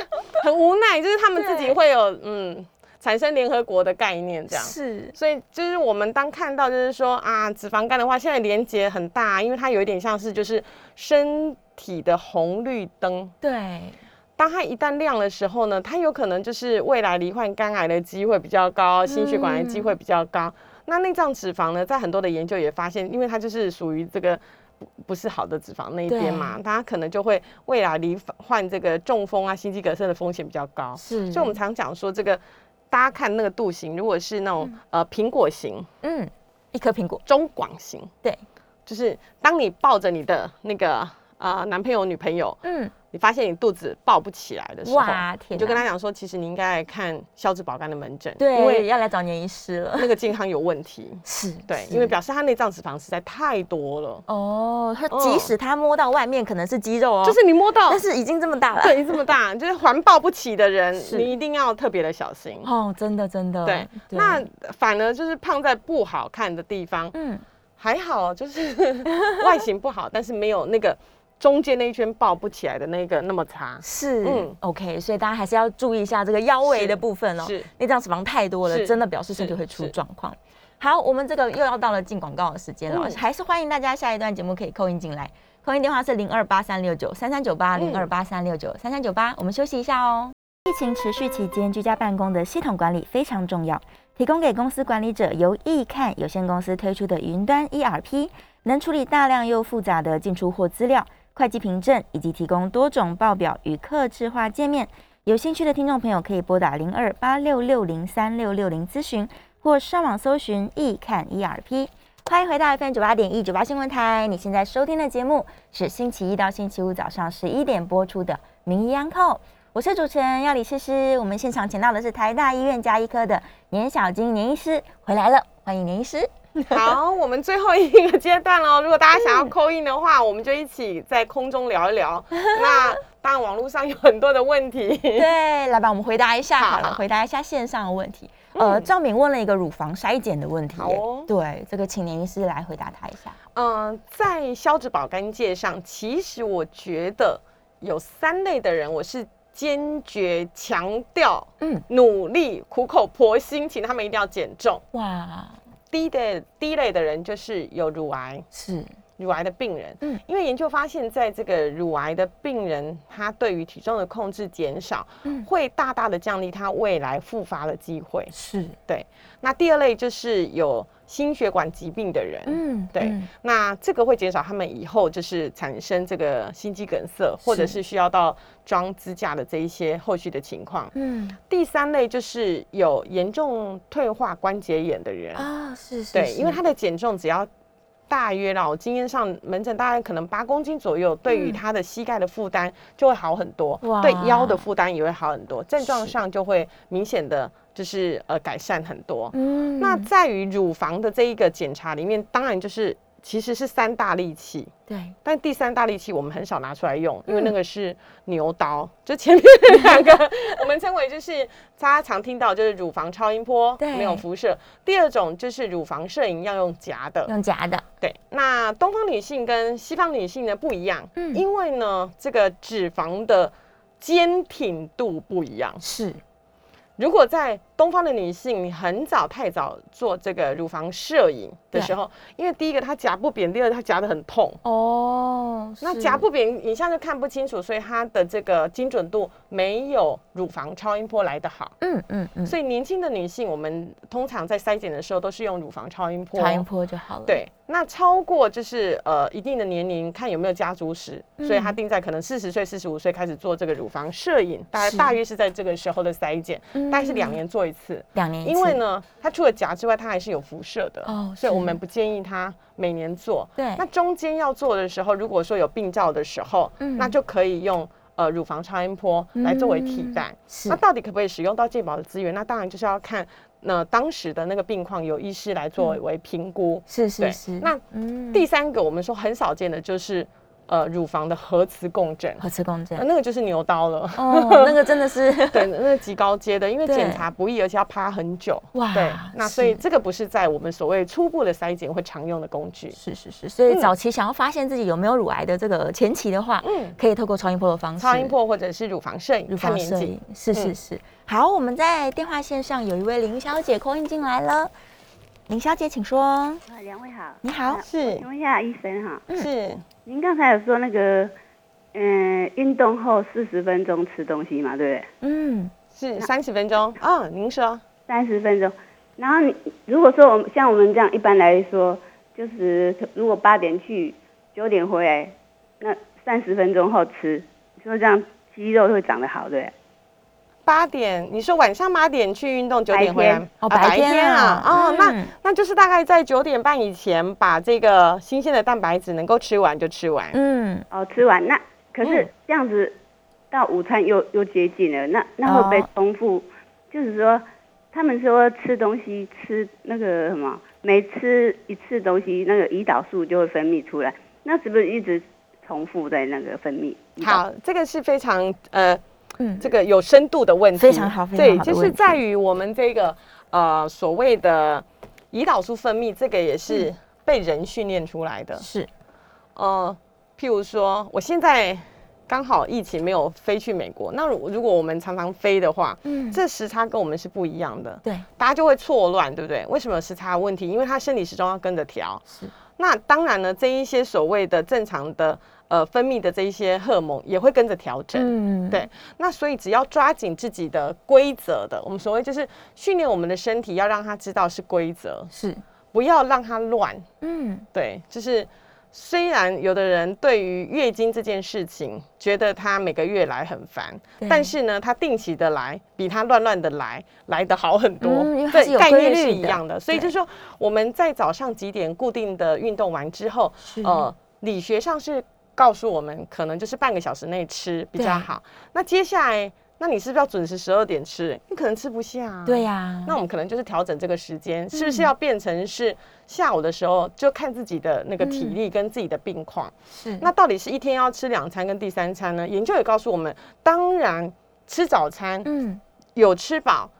很无奈，就是他们自己对会有嗯产生联合国的概念这样。是所以就是我们当看到就是说啊，脂肪肝的话，现在连接很大，因为它有一点像是就是身体的红绿灯。对，当它一旦亮的时候呢，它有可能就是未来罹患肝癌的机会比较高，心血管的机会比较高。那内脏脂肪呢，在很多的研究也发现，因为它就是属于这个不不是好的脂肪那一边嘛，它可能就会未来罹患这个中风啊、心肌梗塞的风险比较高。是，所以我们常讲说，这个大家看那个度型，如果是那种、呃苹果型、嗯，一颗苹果，中广型，对，就是当你抱着你的那个呃男朋友、女朋友，嗯，你发现你肚子抱不起来的时候，哇天你就跟他讲说，其实你应该来看消脂保肝的门诊，对因对，为要来找年医师了。那个健康有问题。[laughs] 是，对，因为表示他内脏脂肪实在太多了，哦，他嗯即使他摸到外面可能是肌肉哦，就是你摸到但，是已经这么大了。对，这么大，[laughs] 就是环抱不起的人，你一定要特别的小心。哦，真的真的。对，那反而就是胖在不好看的地方，嗯，还好，就是 [laughs] 外形不好，但是没有那个中间那一圈抱不起来的那个那么差。是，嗯嗯，OK，所以大家还是要注意一下这个腰围的部分哦。是内脏脂肪太多了，真的表示身体是会出是状况。好，我们这个又要到了进广告的时间了，嗯还是欢迎大家下一段节目可以扣音进来，扣音电话是零二八三六九三三九八零二八三六九三三九八，我们休息一下哦。疫情持续期间，居家办公的系统管理非常重要。提供给公司管理者由易看有限公司推出的云端 ERP，能处理大量又复杂的进出货资料、会计凭证，以及提供多种报表与客制化界面。有兴趣的听众朋友可以拨打零二八六六零三六六零咨询，或上网搜寻易看 ERP。欢迎回到 FM 九八点一九八新闻台，你现在收听的节目是星期一到星期五早上十一点播出的《名医安扣》，我是主持人要李诗诗。我们现场请到的是台大医院加医科的年小金年医师回来了，欢迎年医师。[laughs] 好，我们最后一个阶段喽。如果大家想要扣印的话，我们就一起在空中聊一聊。[laughs] 那当然，网络上有很多的问题。对，来吧，我们回答一下好了，好回答一下线上的问题。呃，嗯赵敏问了一个乳房筛检的问题，对，这个请年医师来回答他一下。嗯、在消脂保肝界上，其实我觉得有三类的人，我是坚决强调，嗯嗯，努力苦口婆心，请他们一定要减重。哇，低的低类的人就是有乳癌，是，乳癌的病人，嗯。嗯，因为研究发现，在这个乳癌的病人，他对于体重的控制减少，嗯。会大大的降低他未来复发的机会。是，对，那第二类就是有心血管疾病的人，嗯，对。嗯。那这个会减少他们以后就是产生这个心肌梗塞，或者是。需要到装支架的这一些后续的情况。嗯。第三类就是有严重退化关节炎的人，啊，是是，对，因为他的减重只要大约啦，我经验上门诊大概可能八公斤左右，对于嗯。他的膝盖的负担就会好很多，嗯对腰的负担也会好很多，症状上就会明显的就是呃改善很多。嗯。那在于乳房的这一个检查里面，当然就是其实是三大利器。对，但第三大利器我们很少拿出来用，因为嗯那个是牛刀，就前面两个。[laughs] 我们称为就是大家常听到就是乳房超音波对。没有辐射，第二种就是乳房摄影要用夹的，用夹的，对。那东方女性跟西方女性呢不一样，嗯。因为呢这个脂肪的坚挺度不一样。是，如果在东方的女性，你很早太早做这个乳房摄影的时候，因为第一个它夹不扁，第二个它夹得很痛。哦，那夹不扁，影像就看不清楚，所以它的这个精准度没有乳房超音波来得好。嗯嗯嗯，所以年轻的女性，我们通常在筛检的时候都是用乳房超音波。超音波就好了，，对，那超过就是呃一定的年龄，看有没有家族史，所以它定在可能四十岁、四十五岁开始做这个乳房摄影，大概大约是在这个时候的筛检，大概是两年做一次。两年一次，因为呢，它除了夹之外，它还是有辐射的，哦所以我是们不建议它每年做。对那中间要做的时候，如果说有病灶的时候，嗯那就可以用呃乳房超音波来作为替代。嗯是那到底可不可以使用到健保的资源？那当然就是要看那当时的那个病况，由医师来作为评估。是是是，那嗯第三个，我们说很少见的就是呃乳房的核磁共振，核磁共呃振，那个就是牛刀了。哦，那个真的是。[laughs] 对，那个极高阶的，因为检查不易，而且要趴很久。哇对，那所以这个不是在我们所谓初步的筛检会常用的工具。是是是，所以嗯。早期想要发现自己有没有乳癌的这个前期的话，嗯，可以透过超音波的方式，超音波或者是乳房摄影乳房摄影。，是是嗯。是。好，我们在电话线上有一位林小姐扣音进来了，林小姐请说。啊，两位好。你好啊是请问一下医生哈，是您刚才有说那个，嗯、运动后四十分钟吃东西嘛，对不对？嗯，是三十分钟啊，您说三十分钟。然后你如果说我们像我们这样一般来说，就是如果八点去，九点回来，那三十分钟后吃，你说这样肌肉会长得好，对不对？八点，你说晚上八点去运动，九点回来哦白天啊哦，那嗯那就是大概在九点半以前把这个新鲜的蛋白质能够吃完就吃完。嗯，哦，吃完那可是嗯这样子到午餐又又接近了，那那会不会哦重复？就是说，他们说吃东西吃那个什么，每吃一次东西，那个胰岛素就会分泌出来，那是不是一直重复在那个分泌？好，这个是非常呃嗯。这个有深度的问题，非常好非常对，就是在于我们这个呃所谓的胰岛素分泌，这个也嗯。是被人训练出来的。是，呃，譬如说，我现在刚好疫情没有飞去美国，那如如果我们常常飞的话，嗯，这时差跟我们是不一样的，对，大家就会错乱，对不对？为什么时差问题？因为他生理时钟要跟着调。是，那当然呢，这一些所谓的正常的呃分泌的这一些荷尔蒙也会跟着调整。嗯，对，那所以只要抓紧自己的规则的，我们所谓就是训练我们的身体，要让它知道是规则，是，不要让它乱。嗯，对，就是虽然有的人对于月经这件事情觉得他每个月来很烦，但是呢，他定期的来比他乱乱的来来的好很多。嗯因为它是有概念是一样的，所以就是说我们在早上几点固定的运动完之后，呃，理学上是告诉我们，可能就是半个小时内吃比较好。那接下来，那你是不是要准时十二点吃？你可能吃不下、啊。对呀，那我们可能就是调整这个时间，是嗯不是要变成是下午的时候就看自己的那个体嗯力跟自己的病况？是，那到底是一天要吃两餐跟第三餐呢？研究也告诉我们，当然吃早餐嗯，有吃饱，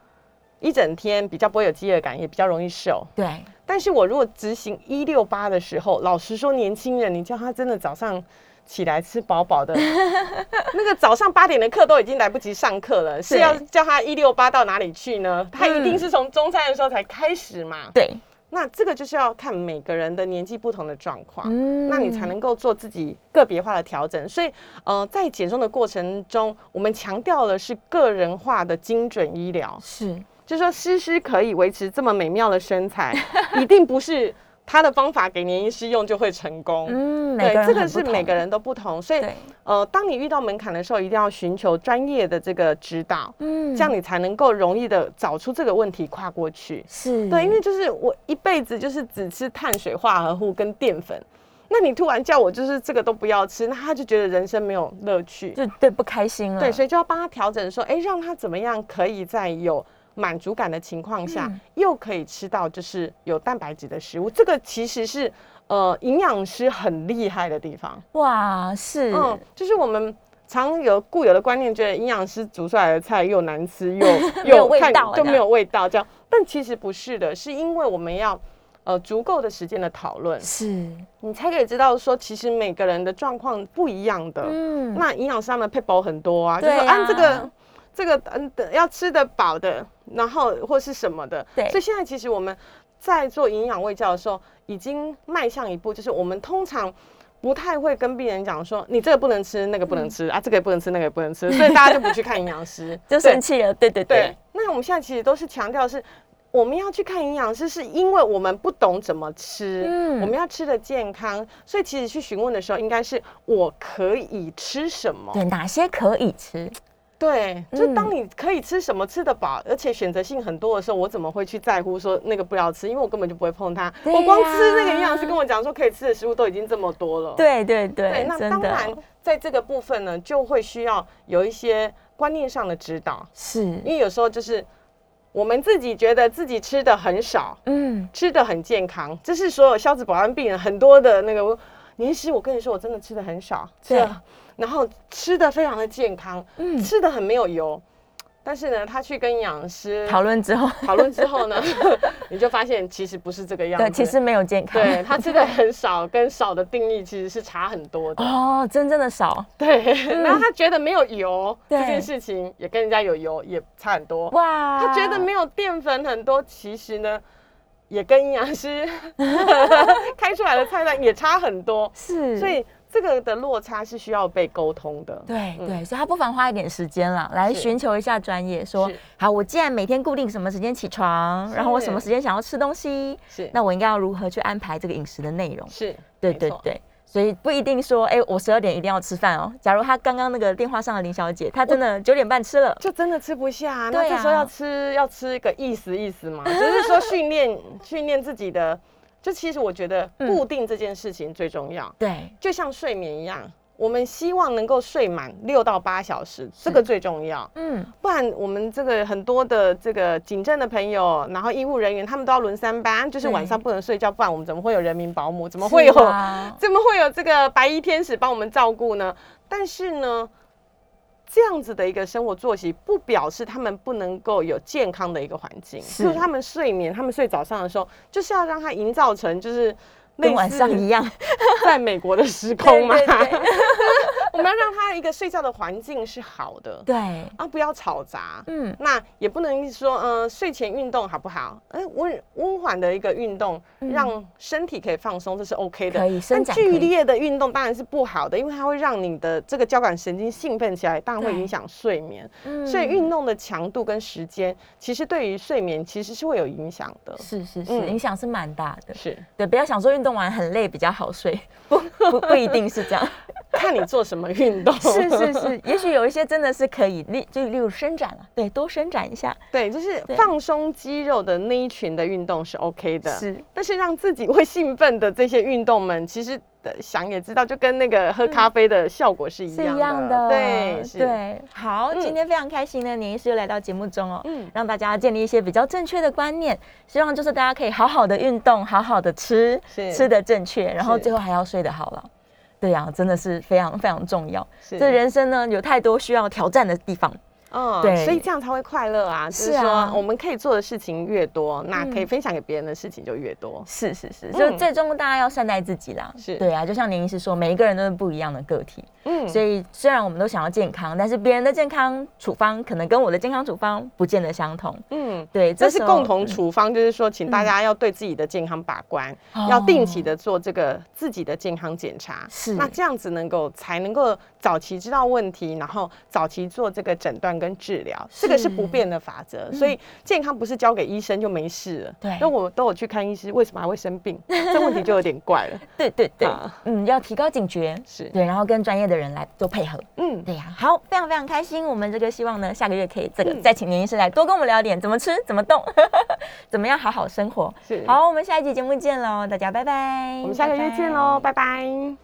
一整天比较不会有饥饿感，也比较容易瘦。对，但是我如果执行一六八的时候，老实说，年轻人，你叫他真的早上起来吃饱饱的，[laughs] 那个早上八点的课都已经来不及上课了，是要叫他一六八到哪里去呢？他一定嗯是从中餐的时候才开始嘛。对，那这个就是要看每个人的年纪不同的状况。嗯那你才能够做自己个别化的调整。所以，呃，在减重的过程中，我们强调的是个人化的精准医疗。是，就是说，诗诗可以维持这么美妙的身材，一定不是他的方法给年医师用就会成功。嗯，对，这个是每个人都不同，所以，呃，当你遇到门槛的时候，一定要寻求专业的这个指导，嗯，这样你才能够容易的找出这个问题跨过去。是，对，因为就是我一辈子就是只吃碳水化合物跟淀粉，那你突然叫我就是这个都不要吃，那他就觉得人生没有乐趣。就对不开心了，对，所以就要帮他调整，说，哎，让他怎么样可以再有满足感的情况下，嗯又可以吃到就是有蛋白质的食物。这个其实是呃营养师很厉害的地方。哇，是，嗯，就是我们。常有固有的观念，觉得营养师煮出来的菜又难吃 [laughs] 又又看味道就没有味道这样，但其实不是的，是因为我们要呃足够的时间的讨论，是，你才可以知道说，其实每个人的状况不一样的。嗯，那营养师他们配包很多啊，就对说按啊这个这个嗯的要吃得饱的，然后或是什么的。对所以现在其实我们在做营养卫教的时候，已经迈向一步，就是我们通常。不太会跟病人讲说你这个不能吃，那个不能吃、啊，这个也不能吃，那个也不能吃，[laughs] 所以大家就不去看营养师，就生气了，对对对对，，那我们现在其实都是强调是，我们要去看营养师，是因为我们不懂怎么吃，嗯我们要吃的健康，所以其实去询问的时候，应该是我可以吃什么。对，哪些可以吃？对，就嗯当你可以吃什么吃得饱，而且选择性很多的时候，我怎么会去在乎说那个不要吃？因为我根本就不会碰它。对我光吃那个营养师跟我讲说可以吃的食物都已经这么多了。对对对，对，那当然在这个部分呢，就会需要有一些观念上的指导，是，因为有时候就是我们自己觉得自己吃的很少，嗯，吃的很健康，这是所有消脂保安病人很多的那个。年师，我跟你说，我真的吃的很少，对然后吃的非常的健康，嗯吃的很没有油。但是呢，他去跟营养师讨论之后，讨论之后呢，[laughs] 你就发现其实不是这个样子。对，其实没有健康。对他吃的很少，跟少的定义其实是差很多的。哦，真正的少对，然后他觉得没有油对这件事情，也跟人家有油也差很多。哇，他觉得没有淀粉很多，其实呢，也跟营养师 [laughs] 开出来的菜单也差很多。是，所以这个的落差是需要被沟通的。嗯对对，所以他不妨花一点时间啦，来寻求一下专业，说好，我既然每天固定什么时间起床，然后我什么时间想要吃东西，是那我应该要如何去安排这个饮食的内容？是，对对对。所以不一定说，哎、我十二点一定要吃饭哦。假如他刚刚那个电话上的林小姐，她真的九点半吃了，就真的吃不下、那对啊这时候要吃要吃一个意思意思嘛，就是说训练训练自己的。就其实我觉得嗯固定这件事情最重要，对，就像睡眠一样，我们希望能够睡满六到八小时，这个最重要。嗯，不然我们这个很多的这个警政的朋友，然后医护人员，他们都要轮三班，就是晚上不能睡觉，不然我们怎么会有人民保姆？怎么会有、啊 [laughs] 怎么会有这个白衣天使帮我们照顾呢？但是呢，这样子的一个生活作息，不表示他们不能够有健康的一个环境。是就是他们睡眠，他们睡早上的时候，就是要让他营造成就是跟晚上一样，[laughs] 在美国的时空嘛。对对对我们要让他一个睡觉的环境是好的。对，啊，不要吵杂。嗯，那也不能说，呃，睡前运动好不好？哎、温温缓的一个运动，让身体可以放松，这是 OK 的。可以伸但剧烈的运动当然是不好的，因为它会让你的这个交感神经兴奋起来，当然会影响睡眠。嗯所以运动的强度跟时间，其实对于睡眠其实是会有影响的。是是是，嗯影响是蛮大的。是对，不要想说运动完很累比较好睡，不不不一定是这样。看你做什么运动。[laughs] 是是是，也许有一些真的是可以，例就例如伸展了，对，多伸展一下。对，就是放松肌肉的那一群的运动是 OK 的。是，但是让自己会兴奋的这些运动们，其实呃想也知道，就跟那个喝咖啡的效果是一样的。一样的，对，是，对。好，嗯今天非常开心呢，年医师又来到节目中哦，嗯让大家建立一些比较正确的观念，希望就是大家可以好好的运动，好好的吃，是吃的正确，然后最后还要睡得好了。对呀、真的是非常非常重要。是这人生呢，有太多需要挑战的地方。嗯对所以这样才会快乐啊。就是啊说，我们可以做的事情越多，那可以嗯分享给别人的事情就越多。是是是，就嗯最终大家要善待自己啦。是对啊，就像您医师说，每一个人都是不一样的个体，嗯，所以虽然我们都想要健康，但是别人的健康处方可能跟我的健康处方不见得相同。嗯。对，这是共同嗯处方，就是说，请大家要对自己的健康把关，哦要定期的做这个自己的健康检查。是那这样子能够才能够早期知道问题，然后早期做这个诊断跟治疗，这个是不变的法则。所以健康不是交给医生就没事了。嗯对那我都有去看医师，为什么还会生病？这问题就有点怪了。[laughs] 对对对啊，嗯，要提高警觉，是，对，然后跟专业的人来做配合。嗯，对呀、好，非常非常开心。我们这个希望呢，下个月可以这个嗯再请年医师来多跟我们聊点怎么吃、怎么动，[laughs] 怎么样好好生活。是。好，我们下一集节目见喽，大家拜拜。我们下个月见喽，拜拜